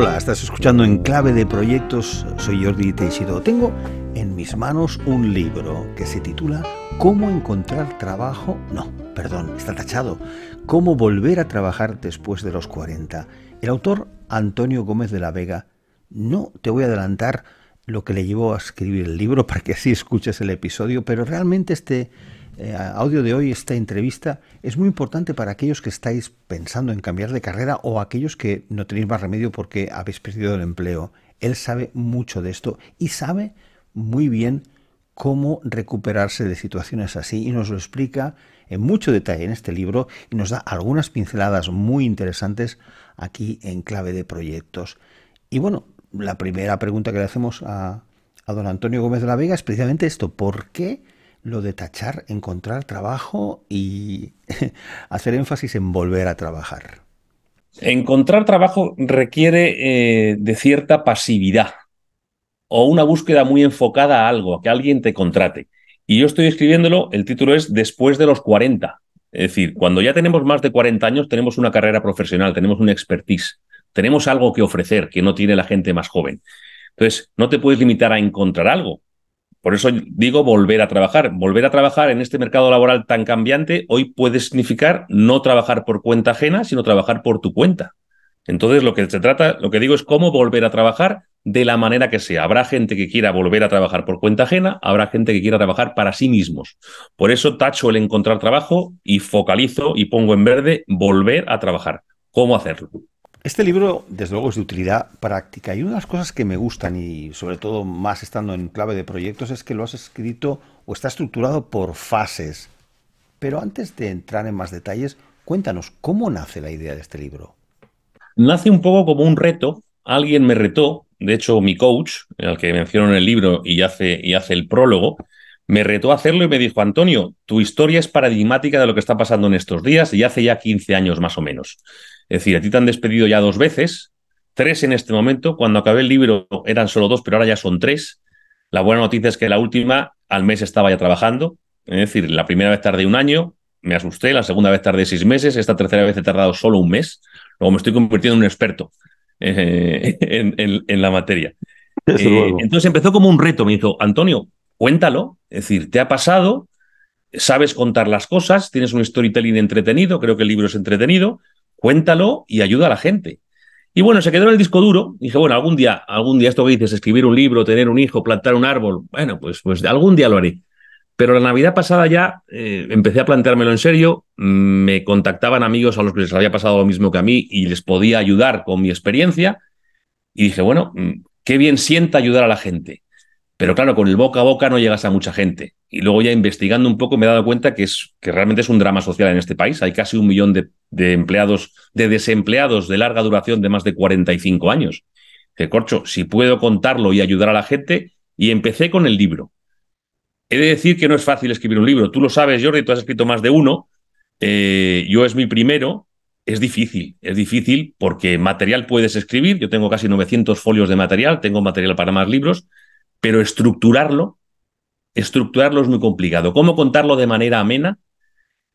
Hola, estás escuchando en Clave de Proyectos, soy Jordi Teixido. Tengo en mis manos un libro que se titula ¿Cómo encontrar trabajo? No, perdón, está tachado. ¿Cómo volver a trabajar después de los 40? El autor Antonio Gómez de la Vega. No te voy a adelantar lo que le llevó a escribir el libro para que así escuches el episodio, pero realmente este eh, audio de hoy, esta entrevista, es muy importante para aquellos que estáis pensando en cambiar de carrera o aquellos que no tenéis más remedio porque habéis perdido el empleo. Él sabe mucho de esto y sabe muy bien cómo recuperarse de situaciones así y nos lo explica en mucho detalle en este libro y nos da algunas pinceladas muy interesantes aquí en clave de proyectos. Y bueno, la primera pregunta que le hacemos a, a don Antonio Gómez de la Vega es precisamente esto, ¿por qué? Lo de tachar, encontrar trabajo y hacer énfasis en volver a trabajar? Encontrar trabajo requiere eh, de cierta pasividad o una búsqueda muy enfocada a algo, a que alguien te contrate. Y yo estoy escribiéndolo, el título es Después de los 40. Es decir, cuando ya tenemos más de 40 años, tenemos una carrera profesional, tenemos una expertise, tenemos algo que ofrecer que no tiene la gente más joven. Entonces, no te puedes limitar a encontrar algo, por eso digo volver a trabajar. Volver a trabajar en este mercado laboral tan cambiante hoy puede significar no trabajar por cuenta ajena, sino trabajar por tu cuenta. Entonces, lo que se trata, lo que digo es cómo volver a trabajar de la manera que sea. Habrá gente que quiera volver a trabajar por cuenta ajena, habrá gente que quiera trabajar para sí mismos. Por eso tacho el encontrar trabajo y focalizo y pongo en verde volver a trabajar. ¿Cómo hacerlo? Este libro, desde luego, es de utilidad práctica y una de las cosas que me gustan y sobre todo más estando en clave de proyectos es que lo has escrito o está estructurado por fases. Pero antes de entrar en más detalles, cuéntanos, ¿cómo nace la idea de este libro? Nace un poco como un reto. Alguien me retó, de hecho mi coach, al que menciono en el libro y hace, y hace el prólogo, me retó a hacerlo y me dijo, Antonio, tu historia es paradigmática de lo que está pasando en estos días y hace ya 15 años más o menos. Es decir, a ti te han despedido ya dos veces, tres en este momento. Cuando acabé el libro eran solo dos, pero ahora ya son tres. La buena noticia es que la última al mes estaba ya trabajando. Es decir, la primera vez tardé un año, me asusté, la segunda vez tardé seis meses, esta tercera vez he tardado solo un mes. Luego me estoy convirtiendo en un experto eh, en, la materia. Eh, entonces empezó como un reto, me dijo, Antonio, cuéntalo, es decir, te ha pasado, sabes contar las cosas, tienes un storytelling entretenido, creo que el libro es entretenido, cuéntalo y ayuda a la gente. Y bueno, se quedó en el disco duro. Dije, bueno, algún día, algún día esto que dices, escribir un libro, tener un hijo, plantar un árbol, bueno, pues, pues algún día lo haré. Pero la Navidad pasada ya eh, empecé a planteármelo en serio. Me contactaban amigos a los que les había pasado lo mismo que a mí y les podía ayudar con mi experiencia. Y dije, bueno, mm, qué bien sienta ayudar a la gente. Pero claro, con el boca a boca no llegas a mucha gente. Y luego ya investigando un poco me he dado cuenta que, es, que realmente es un drama social en este país. Hay casi un millón de, de empleados, de desempleados de larga duración de más de 45 años. Que corcho, si puedo contarlo y ayudar a la gente, y empecé con el libro. He de decir que no es fácil escribir un libro. Tú lo sabes, Jordi, tú has escrito más de uno. Eh, yo es mi primero. Es difícil, es difícil porque material puedes escribir. Yo tengo casi 900 folios de material, tengo material para más libros, pero estructurarlo, estructurarlo es muy complicado. ¿Cómo contarlo de manera amena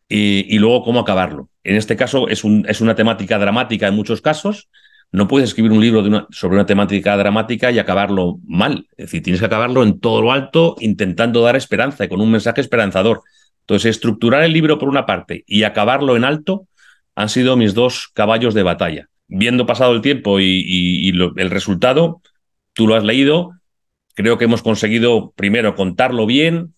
y, luego cómo acabarlo? En este caso es, un, es, una temática dramática en muchos casos. No puedes escribir un libro sobre una temática dramática y acabarlo mal. Es decir, tienes que acabarlo en todo lo alto intentando dar esperanza y con un mensaje esperanzador. Entonces, estructurar el libro por una parte y acabarlo en alto han sido mis dos caballos de batalla. Viendo pasado el tiempo y, el resultado, tú lo has leído, Creo que hemos conseguido primero contarlo bien.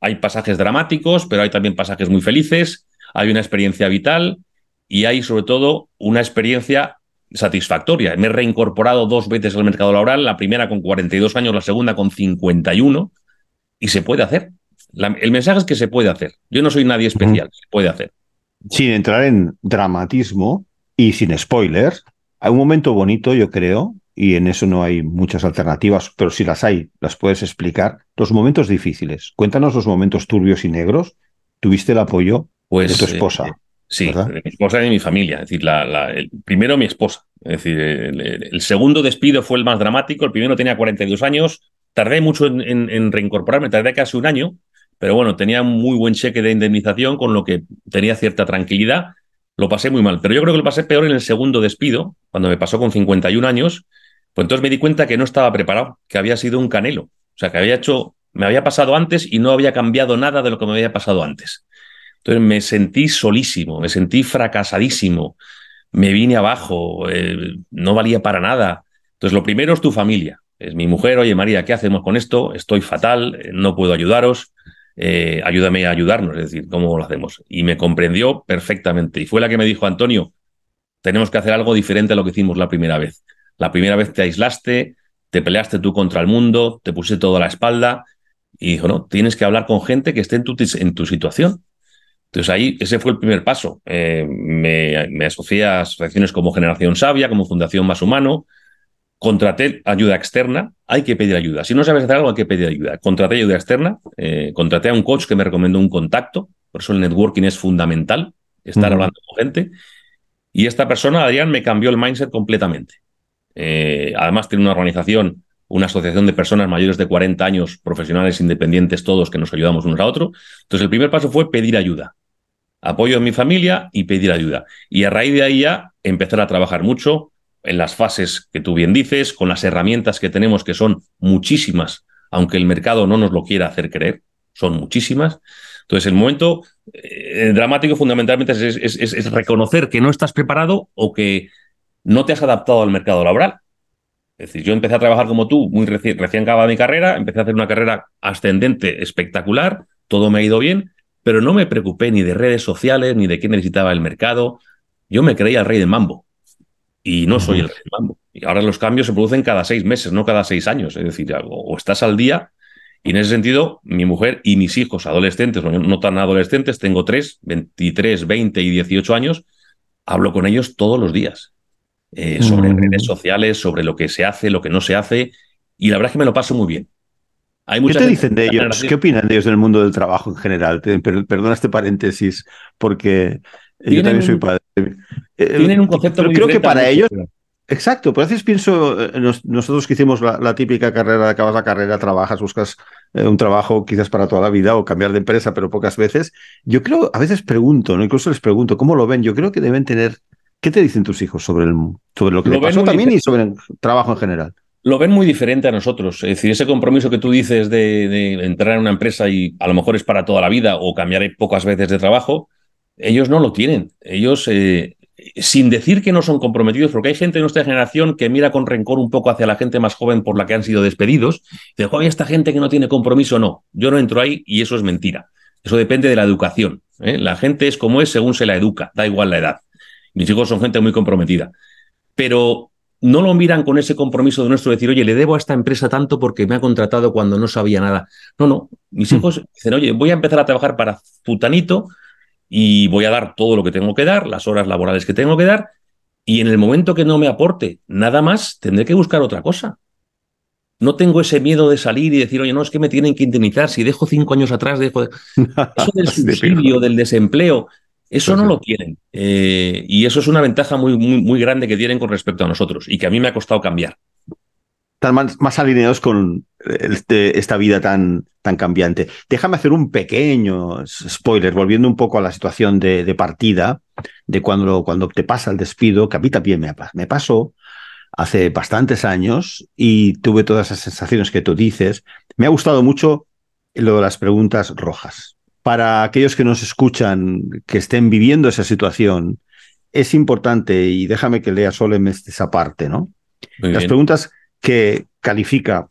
Hay pasajes dramáticos, pero hay también pasajes muy felices. Hay una experiencia vital y hay sobre todo una experiencia satisfactoria. Me he reincorporado dos veces al mercado laboral, la primera con 42 años, la segunda con 51, y se puede hacer. el mensaje es que se puede hacer. Yo no soy nadie especial, se puede hacer. Sin entrar en dramatismo y sin spoilers, hay un momento bonito, yo creo, y en eso no hay muchas alternativas, pero si las hay, las puedes explicar. Los momentos difíciles. Cuéntanos los momentos turbios y negros. ¿Tuviste el apoyo pues, de tu esposa? Eh, sí, de mi esposa y de mi familia. Es decir, la, el, primero mi esposa. Es decir, el, segundo despido fue el más dramático. El primero tenía 42 años. Tardé mucho en, en reincorporarme, tardé casi un año, pero bueno, tenía un muy buen cheque de indemnización, con lo que tenía cierta tranquilidad lo pasé muy mal. Pero yo creo que lo pasé peor en el segundo despido, cuando me pasó con 51 años. Pues entonces me di cuenta que no estaba preparado, que había sido un canelo. O sea, que había hecho, me había pasado antes y no había cambiado nada de lo que me había pasado antes. Entonces me sentí solísimo, me sentí fracasadísimo, me vine abajo, eh, no valía para nada. Entonces lo primero es tu familia. Es mi mujer, oye María, ¿qué hacemos con esto? Estoy fatal, eh, no puedo ayudaros. Eh, ayúdame a ayudarnos, es decir, ¿cómo lo hacemos? Y me comprendió perfectamente. Y fue la que me dijo, Antonio, tenemos que hacer algo diferente a lo que hicimos la primera vez. La primera vez te aislaste, te peleaste tú contra el mundo, te puse todo a la espalda y dijo, no, tienes que hablar con gente que esté en tu, en tu situación. Entonces ahí, ese fue el primer paso. Eh, me, me, asocié a asociaciones como Generación Sabia, como Fundación Más Humano, contraté ayuda externa, hay que pedir ayuda. Si no sabes hacer algo, hay que pedir ayuda. Contraté ayuda externa, eh, contraté a un coach que me recomendó un contacto, por eso el networking es fundamental, estar hablando con gente. Y esta persona, Adrián, me cambió el mindset completamente. Eh, además, tiene una organización, una asociación de personas mayores de 40 años, profesionales independientes, todos que nos ayudamos unos a otros. Entonces, el primer paso fue pedir ayuda. Apoyo en mi familia y pedir ayuda. Y a raíz de ahí ya empezar a trabajar mucho, en las fases que tú bien dices, con las herramientas que tenemos, que son muchísimas, aunque el mercado no nos lo quiera hacer creer, son muchísimas. Entonces, el momento eh, dramático fundamentalmente es, reconocer que no estás preparado o que no te has adaptado al mercado laboral. Es decir, yo empecé a trabajar como tú, muy recién, recién acabada mi carrera, empecé a hacer una carrera ascendente espectacular, todo me ha ido bien, pero no me preocupé ni de redes sociales, ni de qué necesitaba el mercado. Yo me creía el rey del mambo y no soy el rey mambo. Y ahora los cambios se producen cada seis meses, no cada seis años. Es decir, o estás al día, y en ese sentido, mi mujer y mis hijos adolescentes, no tan adolescentes, tengo tres, 23, 20 y 18 años, hablo con ellos todos los días. Eh, sobre redes sociales, sobre lo que se hace, lo que no se hace, y la verdad es que me lo paso muy bien. Hay ¿Qué te dicen de ellos? ¿Qué opinan de ellos del mundo del trabajo en general? perdona este paréntesis, porque yo también soy padre. Eh, tienen un concepto muy Creo que para ellos. Exacto, pero a veces pienso, eh, nosotros que hicimos la, típica carrera, acabas la carrera, trabajas, buscas eh, un trabajo quizás para toda la vida o cambiar de empresa, pero pocas veces. Yo creo, a veces pregunto, ¿no? incluso les pregunto, ¿cómo lo ven? Yo creo que deben tener, ¿qué te dicen tus hijos sobre, el, sobre lo que pasó también y sobre el trabajo en general? Lo ven muy diferente a nosotros. Es decir, ese compromiso que tú dices de, de entrar en una empresa y a lo mejor es para toda la vida o cambiar pocas veces de trabajo, ellos no lo tienen. Ellos, eh, sin decir que no son comprometidos, porque hay gente de nuestra generación que mira con rencor un poco hacia la gente más joven por la que han sido despedidos. Dice, oye, esta gente que no tiene compromiso, no. Yo no entro ahí y eso es mentira. Eso depende de la educación. ¿eh? La gente es como es según se la educa, da igual la edad. Mis hijos son gente muy comprometida. Pero no lo miran con ese compromiso de nuestro decir, oye, le debo a esta empresa tanto porque me ha contratado cuando no sabía nada. No, no. Mis hmm. hijos dicen, oye, voy a empezar a trabajar para Futanito y voy a dar todo lo que tengo que dar, las horas laborales que tengo que dar, y en el momento que no me aporte nada más, tendré que buscar otra cosa. No tengo ese miedo de salir y decir, oye, no, es que me tienen que indemnizar, si dejo cinco años atrás, dejo... Eso del subsidio, del desempleo, eso no lo tienen. Eh, y eso es una ventaja muy, muy, muy grande que tienen con respecto a nosotros y que a mí me ha costado cambiar están más, alineados con este, esta vida tan, tan cambiante. Déjame hacer un pequeño spoiler, volviendo un poco a la situación de, partida, de cuando, cuando te pasa el despido, que a mí también me, me pasó hace bastantes años y tuve todas esas sensaciones que tú dices. Me ha gustado mucho lo de las preguntas rojas. Para aquellos que nos escuchan, que estén viviendo esa situación, es importante, y déjame que lea solo esa parte, ¿no? las preguntas que califica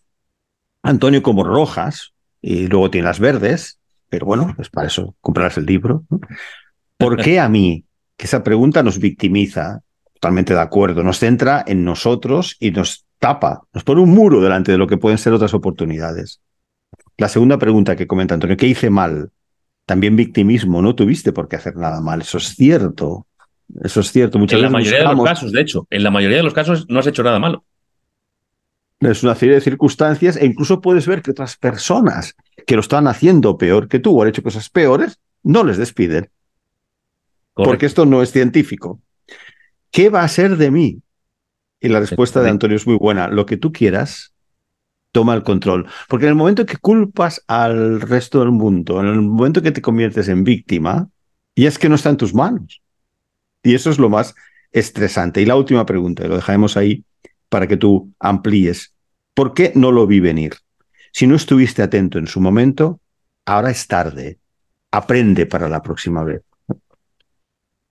Antonio como rojas y luego tiene las verdes, pero bueno, es para eso comprarás el libro. ¿Por qué a mí? Que esa pregunta nos victimiza, totalmente de acuerdo, nos centra en nosotros y nos tapa, nos pone un muro delante de lo que pueden ser otras oportunidades. La segunda pregunta que comenta Antonio, ¿qué hice mal? También victimismo, no tuviste por qué hacer nada mal, eso es cierto. Eso es cierto. Muchas en la mayoría de los casos, de hecho, en la mayoría de los casos no has hecho nada malo. Es una serie de circunstancias e incluso puedes ver que otras personas que lo están haciendo peor que tú o han hecho cosas peores, no les despiden. Porque esto no es científico. ¿Qué va a ser de mí? Y la respuesta de Antonio es muy buena. Lo que tú quieras, toma el control. Porque en el momento que culpas al resto del mundo, en el momento que te conviertes en víctima, ya es que no está en tus manos. Y eso es lo más estresante. Y la última pregunta, y lo dejaremos ahí para que tú amplíes. ¿Por qué no lo vi venir? Si no estuviste atento en su momento, ahora es tarde. Aprende para la próxima vez.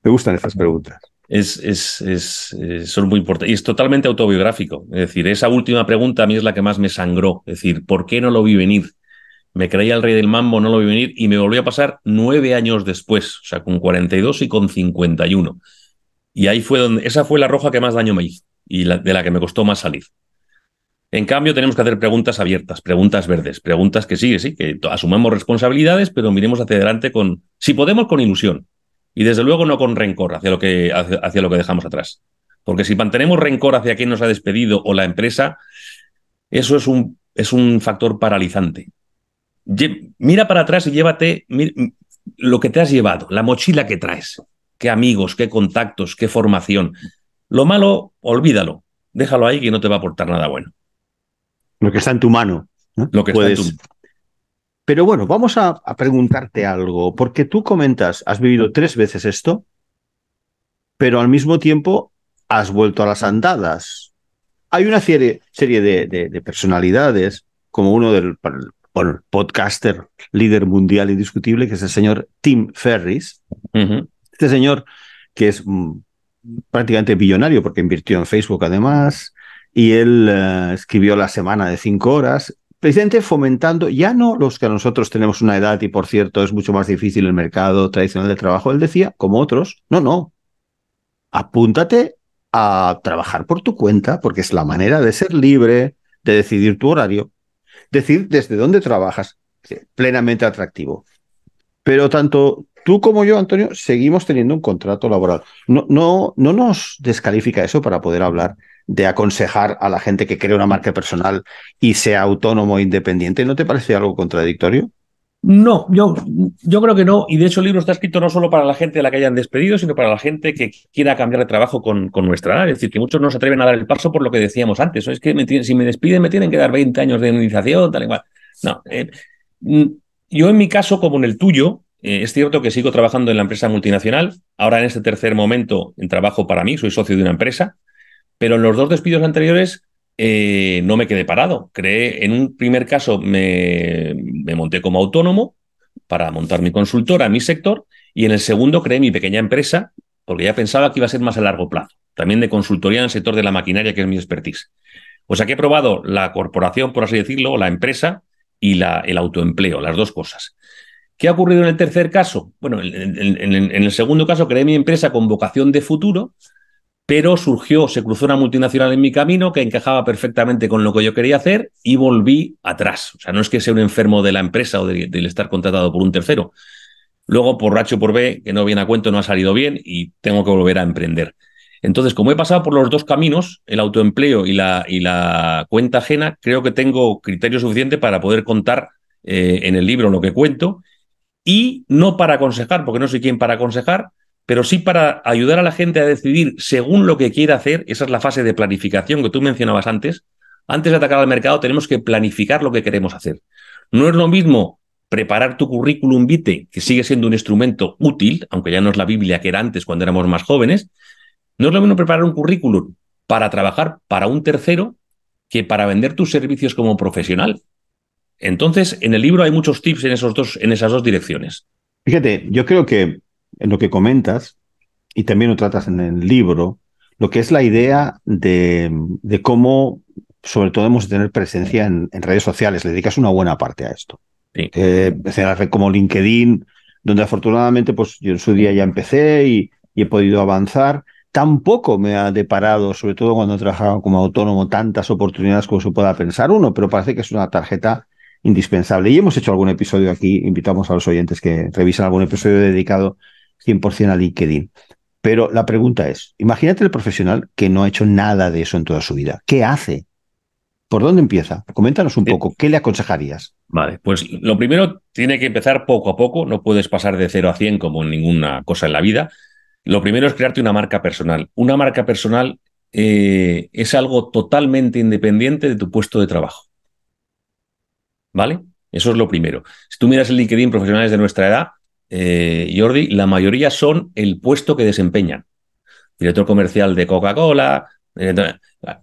Me gustan estas preguntas. Es, es, es, son muy importantes. Y es totalmente autobiográfico. Es decir, esa última pregunta a mí es la que más me sangró. Es decir, ¿por qué no lo vi venir? Me creía el rey del mambo, no lo vi venir y me volvió a pasar nueve años después, o sea, con 42 y con 51. Y ahí fue donde, esa fue la roja que más daño me hizo y de la que me costó más salir. En cambio, tenemos que hacer preguntas abiertas, preguntas verdes, preguntas que sí, sí, que asumamos responsabilidades, pero miremos hacia adelante con, si podemos, con ilusión. Y desde luego no con rencor hacia lo que, hacia, lo que dejamos atrás. Porque si mantenemos rencor hacia quien nos ha despedido o la empresa, eso es un, es un factor paralizante. Mira para atrás y llévate lo que te has llevado, la mochila que traes. Qué amigos, qué contactos, qué formación. Lo malo, olvídalo. Déjalo ahí que no te va a aportar nada bueno. Lo que está en tu mano. Lo que está en tu pero bueno, vamos a, preguntarte algo, porque tú comentas, has vivido tres veces esto, pero al mismo tiempo has vuelto a las andadas. Hay una serie, serie de, personalidades, como uno del podcaster líder mundial indiscutible, que es el señor Tim Ferris. Este señor que es mm, prácticamente billonario porque invirtió en Facebook además, y él eh, escribió La Semana de Cinco Horas, presidente fomentando, ya no los que nosotros tenemos una edad y por cierto es mucho más difícil el mercado tradicional de trabajo, él decía, como otros, no, no, apúntate a trabajar por tu cuenta porque es la manera de ser libre, de decidir tu horario, decir desde dónde trabajas, plenamente atractivo. Pero tanto tú como yo, Antonio, seguimos teniendo un contrato laboral. No, no, no nos descalifica eso para poder hablar de aconsejar a la gente que cree una marca personal y sea autónomo e independiente. ¿No te parece algo contradictorio? No, yo, yo creo que no. Y de hecho el libro está escrito no solo para la gente a la que hayan despedido, sino para la gente que quiera cambiar de trabajo con, con nuestra edad. Es decir, que muchos no se atreven a dar el paso por lo que decíamos antes. Es que si me despiden me tienen que dar 20 años de indemnización, tal y cual. No. Eh, mm, yo en mi caso, como en el tuyo, eh, es cierto que sigo trabajando en la empresa multinacional. Ahora en este tercer momento en trabajo para mí, soy socio de una empresa. Pero en los dos despidos anteriores eh, no me quedé parado. Creé, en un primer caso me, monté como autónomo para montar mi consultora, mi sector, y en el segundo creé mi pequeña empresa porque ya pensaba que iba a ser más a largo plazo, también de consultoría en el sector de la maquinaria, que es mi expertise. O sea que he probado la corporación, por así decirlo, la empresa y el autoempleo, las dos cosas. ¿Qué ha ocurrido en el tercer caso? Bueno, en el segundo caso creé mi empresa con vocación de futuro, pero surgió, se cruzó una multinacional en mi camino que encajaba perfectamente con lo que yo quería hacer y volví atrás. O sea, no es que sea un enfermo de la empresa o del estar contratado por un tercero. Luego, por H o por B, que no viene a cuento, no ha salido bien y tengo que volver a emprender. Entonces, como he pasado por los dos caminos, el autoempleo y la, cuenta ajena, creo que tengo criterio suficiente para poder contar eh, en el libro lo que cuento y no para aconsejar, porque no soy quien para aconsejar, pero sí para ayudar a la gente a decidir según lo que quiere hacer. Esa es la fase de planificación que tú mencionabas antes. Antes de atacar al mercado tenemos que planificar lo que queremos hacer. No es lo mismo preparar tu currículum vitae, que sigue siendo un instrumento útil, aunque ya no es la Biblia que era antes cuando éramos más jóvenes. No es lo mismo preparar un currículum para trabajar para un tercero que para vender tus servicios como profesional. Entonces, en el libro hay muchos tips en, esos dos, en esas dos direcciones. Fíjate, yo creo que en lo que comentas, y también lo tratas en el libro, lo que es la idea de, cómo, sobre todo, hemos de tener presencia en, redes sociales. Le dedicas una buena parte a esto. Sí. Eh, como LinkedIn, donde afortunadamente pues, yo en su día ya empecé y, he podido avanzar. Tampoco me ha deparado, sobre todo cuando he trabajado como autónomo, tantas oportunidades como se pueda pensar uno, pero parece que es una tarjeta indispensable. Y hemos hecho algún episodio aquí, invitamos a los oyentes que revisen algún episodio dedicado 100% a LinkedIn. Pero la pregunta es, imagínate el profesional que no ha hecho nada de eso en toda su vida. ¿Qué hace? ¿Por dónde empieza? Coméntanos un poco, ¿qué le aconsejarías? Vale, pues lo primero tiene que empezar poco a poco, no puedes pasar de 0 a 100 como en ninguna cosa en la vida. Lo primero es crearte una marca personal. Una marca personal eh, es algo totalmente independiente de tu puesto de trabajo. ¿Vale? Eso es lo primero. Si tú miras el LinkedIn profesionales de nuestra edad, eh, Jordi, la mayoría son el puesto que desempeñan. director comercial de Coca-Cola.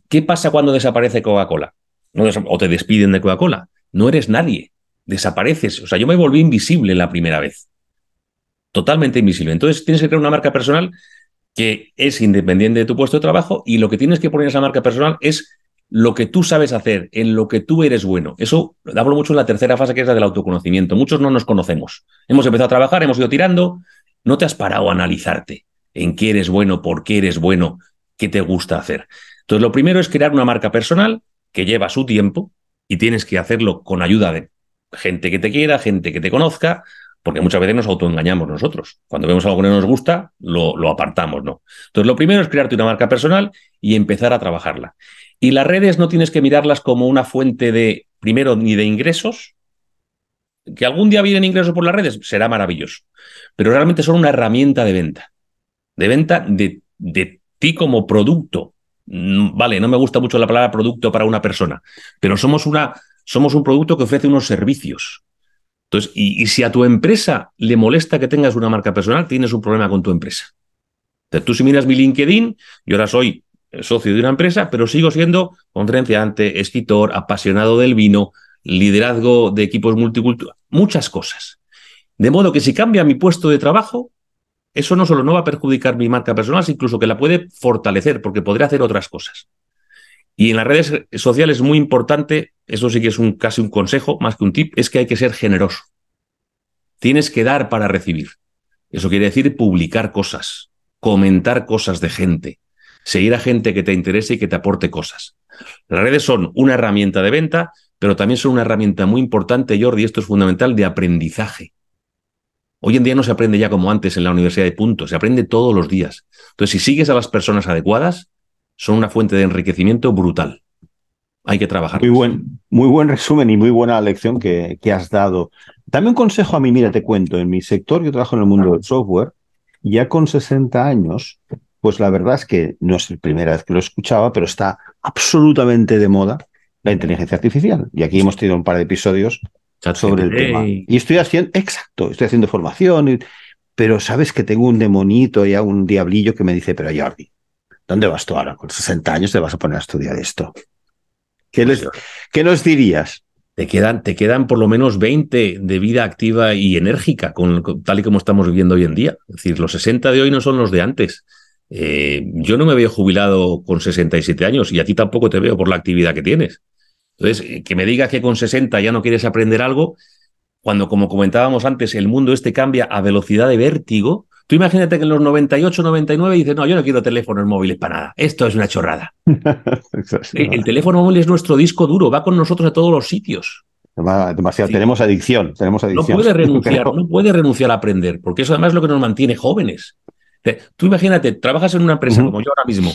¿Qué pasa cuando desaparece Coca-Cola? o te despiden de Coca-Cola. No eres nadie. Desapareces. O sea, yo me volví invisible la primera vez. Totalmente invisible. Entonces tienes que crear una marca personal que es independiente de tu puesto de trabajo y lo que tienes que poner en esa marca personal es lo que tú sabes hacer, en lo que tú eres bueno. Eso hablo mucho en la tercera fase, que es la del autoconocimiento. Muchos no nos conocemos. Hemos empezado a trabajar, hemos ido tirando, no te has parado a analizarte en qué eres bueno, por qué eres bueno, qué te gusta hacer. Entonces, lo primero es crear una marca personal que lleva su tiempo y tienes que hacerlo con ayuda de gente que te quiera, gente que te conozca, porque muchas veces nos autoengañamos nosotros. Cuando vemos algo que no nos gusta, lo, lo apartamos, ¿no? Entonces, lo primero es crearte una marca personal y empezar a trabajarla. Y las redes no tienes que mirarlas como una fuente de, primero, ni de ingresos, que algún día vienen ingresos por las redes, será maravilloso, pero realmente son una herramienta de venta, de venta de, de ti como producto. Mm, vale, no me gusta mucho la palabra producto para una persona, pero somos, una, somos un producto que ofrece unos servicios. Entonces, y, y, si a tu empresa le molesta que tengas una marca personal, tienes un problema con tu empresa. Entonces, tú si miras mi LinkedIn, yo ahora soy socio de una empresa, pero sigo siendo conferenciante, escritor, apasionado del vino, liderazgo de equipos multiculturales, muchas cosas. De modo que si cambia mi puesto de trabajo, eso no solo no va a perjudicar mi marca personal, sino incluso que la puede fortalecer, porque podré hacer otras cosas. Y en las redes sociales muy importante, eso sí que es casi un consejo, más que un tip, es que hay que ser generoso. Tienes que dar para recibir. Eso quiere decir publicar cosas, comentar cosas de gente, seguir a gente que te interese y que te aporte cosas. Las redes son una herramienta de venta, pero también son una herramienta muy importante, Jordi, y esto es fundamental, de aprendizaje. Hoy en día no se aprende ya como antes en la universidad de puntos, se aprende todos los días. Entonces, si sigues a las personas adecuadas, son una fuente de enriquecimiento brutal. Hay que trabajar. Muy buen, muy buen resumen y muy buena lección que, que has dado. Dame un consejo a mí, mira, te cuento, en mi sector, yo trabajo en el mundo del software, ya con 60 años, pues la verdad es que no es la primera vez que lo escuchaba, pero está absolutamente de moda la inteligencia artificial. Y aquí hemos tenido un par de episodios sobre el tema. Y estoy haciendo, exacto, estoy haciendo formación, pero sabes que tengo un demonito y un diablillo que me dice, pero Jordi, ¿dónde vas tú ahora? Con 60 años te vas a poner a estudiar esto. ¿Qué, les, pues ¿qué nos dirías? Te quedan, te quedan por lo menos 20 de vida activa y enérgica, con, tal y como estamos viviendo hoy en día. Es decir, los 60 de hoy no son los de antes. Eh, yo no me veo jubilado con 67 años y a ti tampoco te veo por la actividad que tienes. Entonces, eh, que me digas que con 60 ya no quieres aprender algo, cuando, como comentábamos antes, el mundo este cambia a velocidad de vértigo, tú imagínate que en los 98, 99 dices, no, yo no quiero teléfonos móviles para nada, esto es una chorrada. El teléfono móvil es nuestro disco duro, va con nosotros a todos los sitios. Demasiado, tenemos adicción, tenemos adicción. No puede renunciar, no puede renunciar a aprender, porque eso además es lo que nos mantiene jóvenes. Tú imagínate, trabajas en una empresa como yo ahora mismo,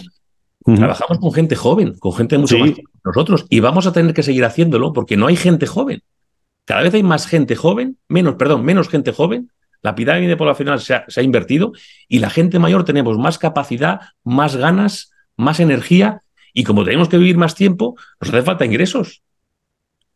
trabajamos con gente joven, con gente mucho más que nosotros, y vamos a tener que seguir haciéndolo porque no hay gente joven. Cada vez hay más gente joven, menos, perdón, menos gente joven. La pirámide poblacional se ha, se ha invertido y la gente mayor tenemos más capacidad, más ganas, más energía y como tenemos que vivir más tiempo, nos hace falta ingresos.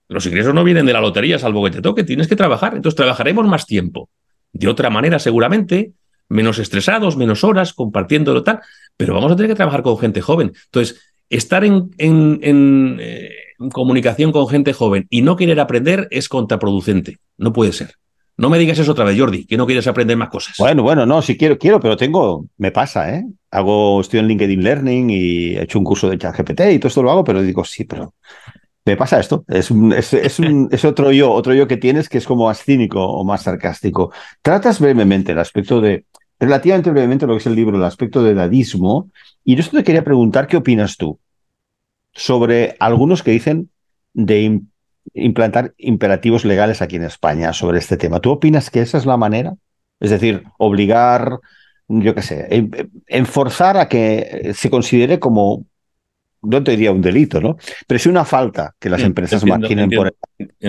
Los ingresos no vienen de la lotería, salvo que te toque, tienes que trabajar. Entonces trabajaremos más tiempo. De otra manera, seguramente, menos estresados, menos horas, compartiéndolo tal, pero vamos a tener que trabajar con gente joven. Entonces, estar en, en, eh, comunicación con gente joven y no querer aprender es contraproducente. No puede ser. No me digas eso otra vez, Jordi, que no quieres aprender más cosas. Bueno, bueno, no, sí quiero, quiero, pero tengo, me pasa, ¿eh? Hago, estoy en LinkedIn Learning y he hecho un curso de ChatGPT y todo esto lo hago, pero digo, sí, pero me pasa esto. Es, un, es, es, un, es, otro yo, otro yo que tienes que es como más cínico o más sarcástico. Tratas brevemente el aspecto de relativamente brevemente lo que es el libro, el aspecto de dadismo. Y yo te quería preguntar qué opinas tú sobre algunos que dicen de implantar imperativos legales aquí en España sobre este tema. ¿Tú opinas que esa es la manera? Es decir, obligar, yo qué sé, enforzar a que se considere como, no te diría un delito, ¿no? Pero sí una falta que las empresas marginen por...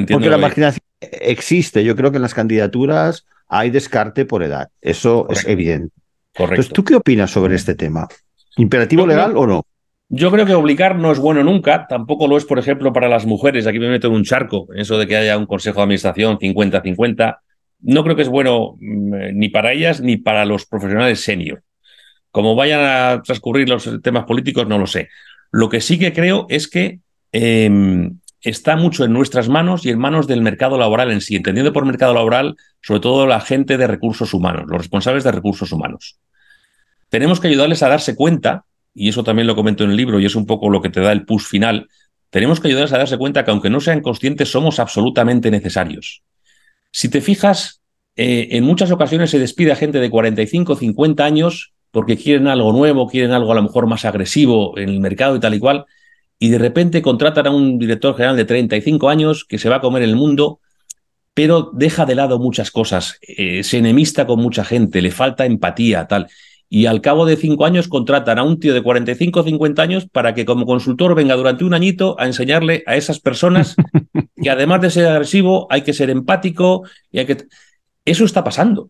Porque la marginación existe. Yo creo que en las candidaturas hay descarte por edad. Eso es evidente. Correcto. Entonces, ¿tú qué opinas sobre este tema? ¿Imperativo legal o no? Yo creo que obligar no es bueno nunca, tampoco lo es, por ejemplo, para las mujeres. Aquí me meto en un charco, eso de que haya un consejo de administración 50-50. No creo que es bueno mm, ni para ellas ni para los profesionales senior. Como vayan a transcurrir los temas políticos, no lo sé. Lo que sí que creo es que em, está mucho en nuestras manos y en manos del mercado laboral en sí, entendiendo por mercado laboral sobre todo la gente de recursos humanos, los responsables de recursos humanos. Tenemos que ayudarles a darse cuenta, y eso también lo comento en el libro y es un poco lo que te da el push final, tenemos que ayudarles a darse cuenta que aunque no sean conscientes, somos absolutamente necesarios. Si te fijas, eh, en muchas ocasiones se despide a gente de 45, 50 años porque quieren algo nuevo, quieren algo a lo mejor más agresivo en el mercado y tal y cual, y de repente contratan a un director general de 35 años que se va a comer el mundo, pero deja de lado muchas cosas, eh, se enemista con mucha gente, le falta empatía, tal. Y al cabo de cinco años contratan a un tío de 45 o 50 años para que como consultor venga durante un añito a enseñarle a esas personas que además de ser agresivo hay que ser empático y hay que... Eso está pasando.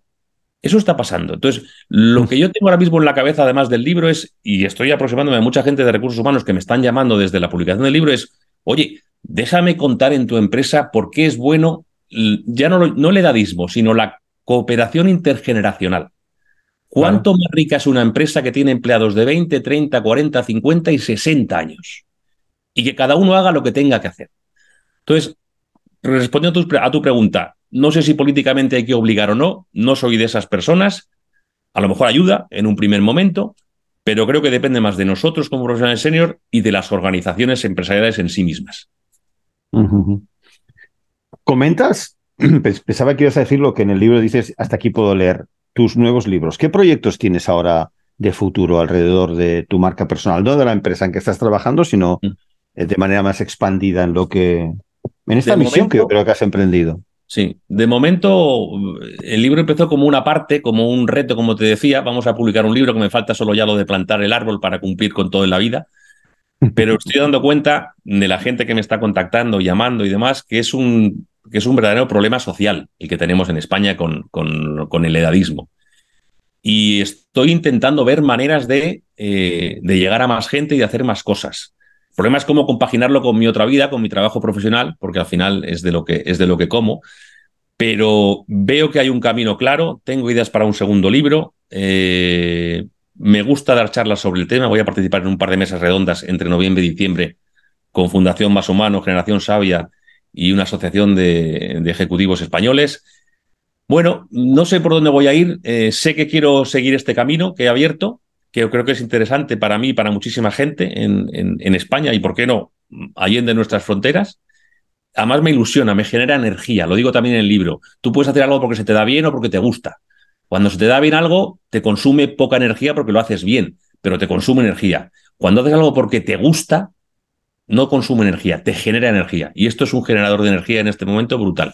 Eso está pasando. Entonces, lo que yo tengo ahora mismo en la cabeza, además del libro, es, y estoy aproximándome a mucha gente de recursos humanos que me están llamando desde la publicación del libro, es, oye, déjame contar en tu empresa por qué es bueno, ya no, no el edadismo, sino la cooperación intergeneracional. ¿Cuánto más rica es una empresa que tiene empleados de 20, 30, 40, 50 y 60 años? Y que cada uno haga lo que tenga que hacer. Entonces, respondiendo a tu, a tu pregunta, no sé si políticamente hay que obligar o no, no soy de esas personas. A lo mejor ayuda en un primer momento, pero creo que depende más de nosotros como profesionales senior y de las organizaciones empresariales en sí mismas. Comentas, pensaba que ibas a decir lo que en el libro dices, hasta aquí puedo leer tus nuevos libros. ¿Qué proyectos tienes ahora de futuro alrededor de tu marca personal? No de la empresa en que estás trabajando, sino mm. eh, de manera más expandida en lo que. En esta misión que yo creo que has emprendido. Sí, de momento el libro empezó como una parte, como un reto, como te decía. Vamos a publicar un libro que me falta solo ya lo de plantar el árbol para cumplir con todo en la vida. Pero estoy dando cuenta de la gente que me está contactando, llamando y demás, que es un, que es un verdadero problema social el que tenemos en España con, con, el edadismo. Y estoy intentando ver maneras de, eh, de llegar a más gente y de hacer más cosas. El problema es cómo compaginarlo con mi otra vida, con mi trabajo profesional, porque al final es de lo que, es de lo que como. Pero veo que hay un camino claro, tengo ideas para un segundo libro. Eh, me gusta dar charlas sobre el tema. Voy a participar en un par de mesas redondas entre noviembre y diciembre con Fundación Más Humano, Generación Sabia y una asociación de, ejecutivos españoles. Bueno, no sé por dónde voy a ir. Eh, sé que quiero seguir este camino que he abierto que yo creo que es interesante para mí y para muchísima gente en, en, España y, ¿por qué no?, allende nuestras fronteras. Además me ilusiona, me genera energía, lo digo también en el libro. Tú puedes hacer algo porque se te da bien o porque te gusta. Cuando se te da bien algo, te consume poca energía porque lo haces bien, pero te consume energía. Cuando haces algo porque te gusta, no consume energía, te genera energía. Y esto es un generador de energía en este momento brutal.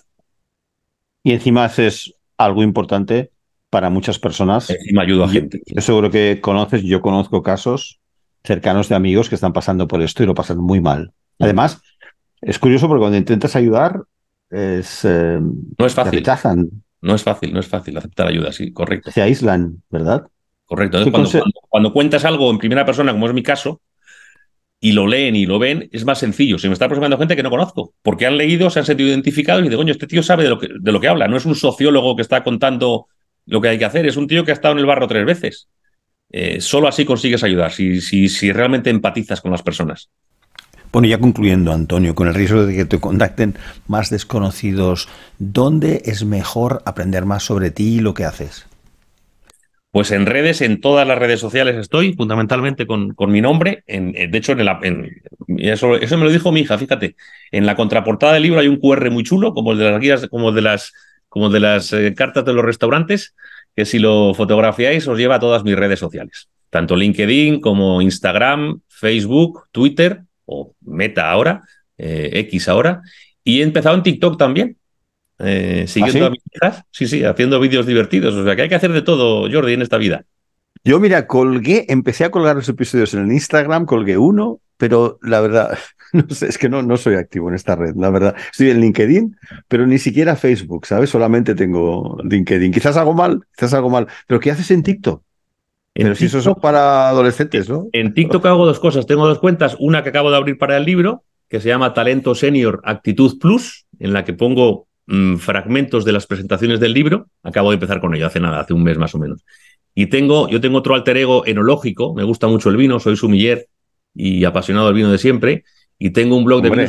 Y encima haces algo importante para muchas personas. Me ayudo a gente. Yo, seguro que conoces, yo conozco casos cercanos de amigos que están pasando por esto y lo pasan muy mal. Mm. Además, es curioso porque cuando intentas ayudar, es, eh, no es fácil. rechazan. No es fácil, no es fácil aceptar ayuda, sí, correcto. Se aíslan, ¿verdad? Correcto. cuando, cuando, cuentas algo en primera persona, como es mi caso, y lo leen y lo ven, es más sencillo. Se me está aproximando gente que no conozco, porque han leído, se han sentido identificados y dicen, coño, este tío sabe de lo, que, de lo que habla. No es un sociólogo que está contando lo que hay que hacer. Es un tío que ha estado en el barro tres veces. Eh, solo así consigues ayudar, si, si, si realmente empatizas con las personas. Bueno, ya concluyendo, Antonio, con el riesgo de que te contacten más desconocidos, ¿dónde es mejor aprender más sobre ti y lo que haces? Pues en redes, en todas las redes sociales estoy, fundamentalmente con, con mi nombre. En, de hecho, en, en eso, eso, me lo dijo mi hija, fíjate. En la contraportada del libro hay un QR muy chulo, como el de las guías, como el de las como de las eh, cartas de los restaurantes, que si lo fotografiáis os lleva a todas mis redes sociales, tanto LinkedIn como Instagram, Facebook, Twitter o Meta ahora, eh, X ahora, y he empezado en TikTok también. Eh, siguiendo ¿Ah, a mis hijas, sí, sí, haciendo vídeos divertidos. O sea que hay que hacer de todo, Jordi, en esta vida. Yo, mira, colgué, empecé a colgar los episodios en el Instagram, colgué uno, pero la verdad, no sé, es que no, no soy activo en esta red, la verdad. Estoy en LinkedIn, pero ni siquiera Facebook, ¿sabes? Solamente tengo LinkedIn. Quizás hago mal, quizás hago mal. Pero ¿qué haces en TikTok? pero si eso es para adolescentes, ¿no? En TikTok hago dos cosas. Tengo dos cuentas. Una que acabo de abrir para el libro, que se llama Talento Senior Actitud Plus, en la que pongo mm, fragmentos de las presentaciones del libro. Acabo de empezar con ello hace nada, hace un mes más o menos. Y tengo, yo tengo otro alter ego enológico, me gusta mucho el vino, soy sumiller y apasionado del vino de siempre. Y tengo un blog de vino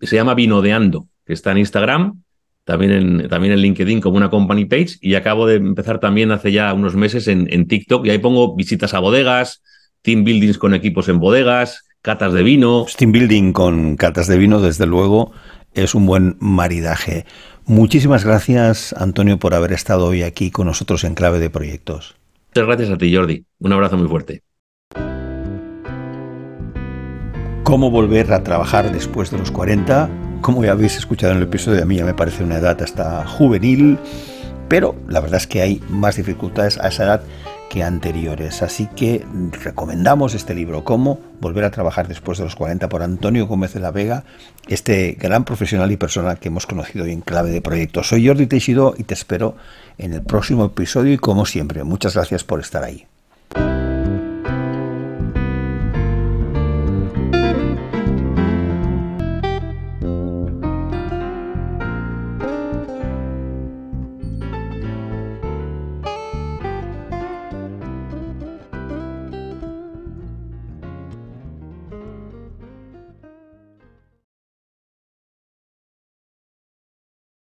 que se llama, Vinodeando, que está en Instagram, también en, también en LinkedIn como una company page. Y acabo de empezar también hace ya unos meses en, en TikTok. Y ahí pongo visitas a bodegas, team buildings con equipos en bodegas, catas de vino. Team building con catas de vino, desde luego, es un buen maridaje. Muchísimas gracias, Antonio, por haber estado hoy aquí con nosotros en Clave de Proyectos. Muchas gracias a ti, Jordi. Un abrazo muy fuerte. ¿Cómo volver a trabajar después de los 40? Como ya habéis escuchado en el episodio, a mí ya me parece una edad hasta juvenil, pero la verdad es que hay más dificultades a esa edad que anteriores. Así que recomendamos este libro, Cómo volver a trabajar después de los 40 por Antonio Gómez de la Vega, este gran profesional y persona que hemos conocido hoy en clave de proyectos. Soy Jordi Teixido y te espero en el próximo episodio y como siempre, muchas gracias por estar ahí.